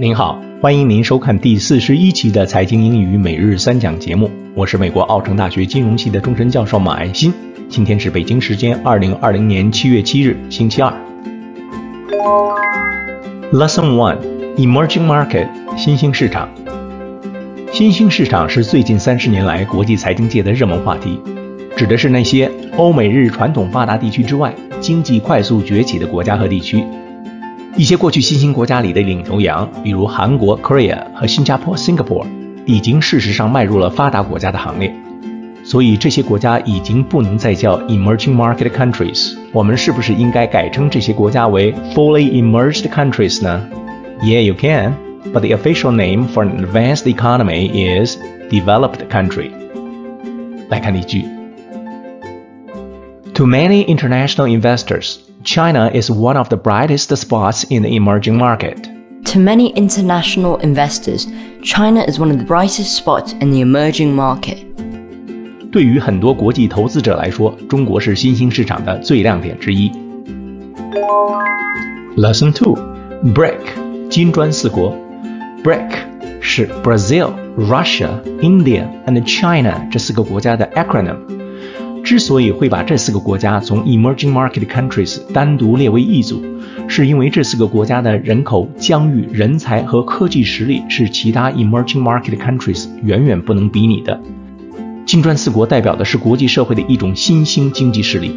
您好，欢迎您收看第四十一期的财经英语每日三讲节目。我是美国奥城大学金融系的终身教授马爱新。今天是北京时间二零二零年七月七日，星期二。Lesson One: Emerging Market，新兴市场。新兴市场是最近三十年来国际财经界的热门话题，指的是那些欧美日传统发达地区之外，经济快速崛起的国家和地区。一些过去新兴国家里的领头羊，比如韩国 Korea 和新加坡 Singapore，已经事实上迈入了发达国家的行列。所以这些国家已经不能再叫 emerging market countries。我们是不是应该改称这些国家为 fully emerged countries 呢？Yeah, you can. But the official name for an advanced economy is developed country. 来看例句。To many international investors, China is one of the brightest spots in the emerging market. To many international investors, China is one of the brightest spots in the emerging market. 对于很多国际投资者来说，中国是新兴市场的最亮点之一。Lesson Two: BRIC 金砖四国，BRIC 是 Brazil、Russia、India and China 这四个国家的 acronym。之所以会把这四个国家从 emerging market countries 单独列为一组，是因为这四个国家的人口、疆域、人才和科技实力是其他 emerging market countries 远远不能比拟的。金砖四国代表的是国际社会的一种新兴经济势力。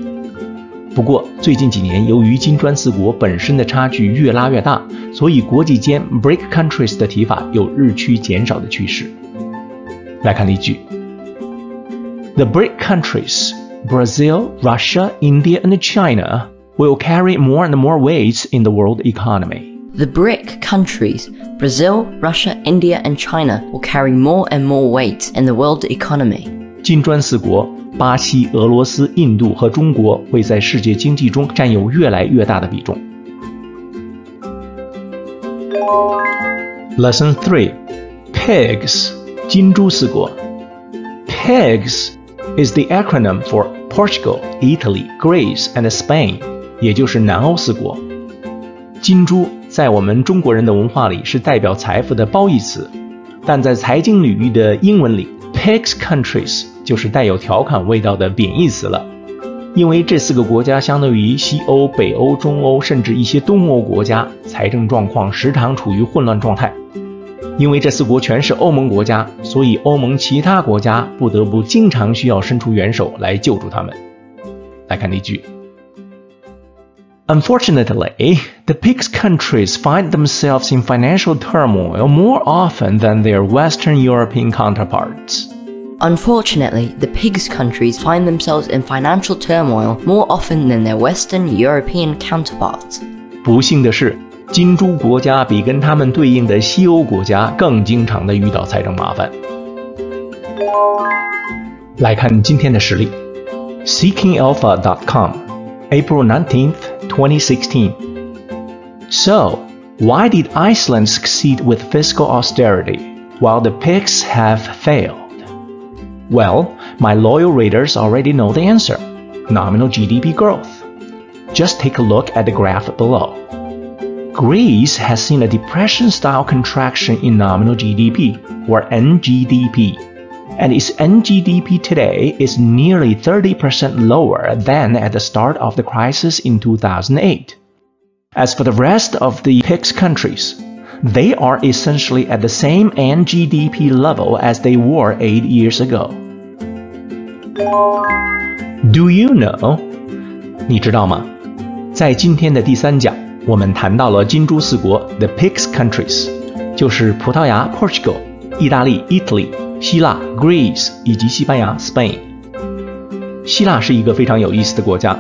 不过，最近几年由于金砖四国本身的差距越拉越大，所以国际间 Break countries 的提法有日趋减少的趋势。来看例句：The Break countries, Brazil, Russia, India, and China, will carry more and more weights in the world economy. The BRIC countries, Brazil, Russia, India, and China, will carry more and more weight in the world economy. 金砖四国巴西、俄罗斯、印度和中国会在世界经济中占有越来越大的比重。Lesson Three: Pigs 金猪四国。Pigs is the acronym for Portugal, Italy, Greece, and Spain，也就是南欧四国。金猪在我们中国人的文化里是代表财富的褒义词，但在财经领域的英文里，Pigs countries 就是带有调侃味道的贬义词了。因为这四个国家相对于西欧、北欧、中欧，甚至一些东欧国家，财政状况时常处于混乱状态。因为这四国全是欧盟国家，所以欧盟其他国家不得不经常需要伸出援手来救助他们。来看例句：Unfortunately, the PIGS countries find themselves in financial turmoil more often than their Western European counterparts. Unfortunately, the PIGS countries find themselves in financial turmoil more often than their Western European counterparts. 不幸的是， 金猪国家比跟他们对应的西欧国家更经常的遇到财政麻烦。来看今天的实例，SeekingAlpha.com, April 19th, 2016. So, why did Iceland succeed with fiscal austerity while the pigs have failed? Well, my loyal readers already know the answer nominal GDP growth. Just take a look at the graph below. Greece has seen a depression style contraction in nominal GDP, or NGDP, and its NGDP today is nearly 30% lower than at the start of the crisis in 2008. As for the rest of the PICS countries, they are essentially at the same NGDP level as they were eight years ago. Do you know？你知道吗？在今天的第三讲， 我们谈到了金猪四国 （the PIGS countries），就是葡萄牙 （Portugal）、意大利 （Italy）、希腊 （Greece） 以及西班牙 （Spain）。希腊是一个非常有意思的国家，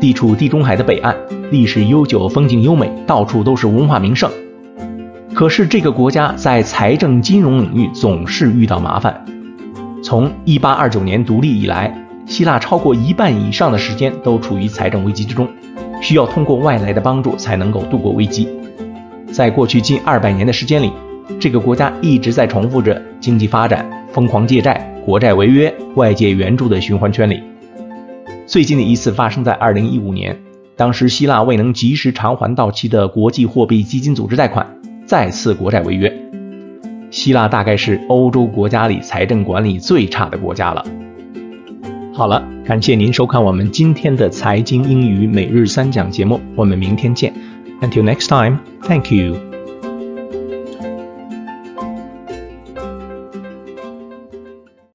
地处地中海的北岸，历史悠久，风景优美，到处都是文化名胜。可是这个国家在财政金融领域总是遇到麻烦。从1829年独立以来，希腊超过一半以上的时间都处于财政危机之中，需要通过外来的帮助才能够度过危机。在过去近二百年的时间里，这个国家一直在重复着经济发展、疯狂借债、国债违约、外界援助的循环圈里。最近的一次发生在2015年，当时希腊未能及时偿还到期的国际货币基金组织贷款。再次国债违约。希腊大概是欧洲国家里财政管理最差的国家了。好了，感谢您收看我们今天的财经英语每日三讲节目，我们明天见。Until next time, thank you.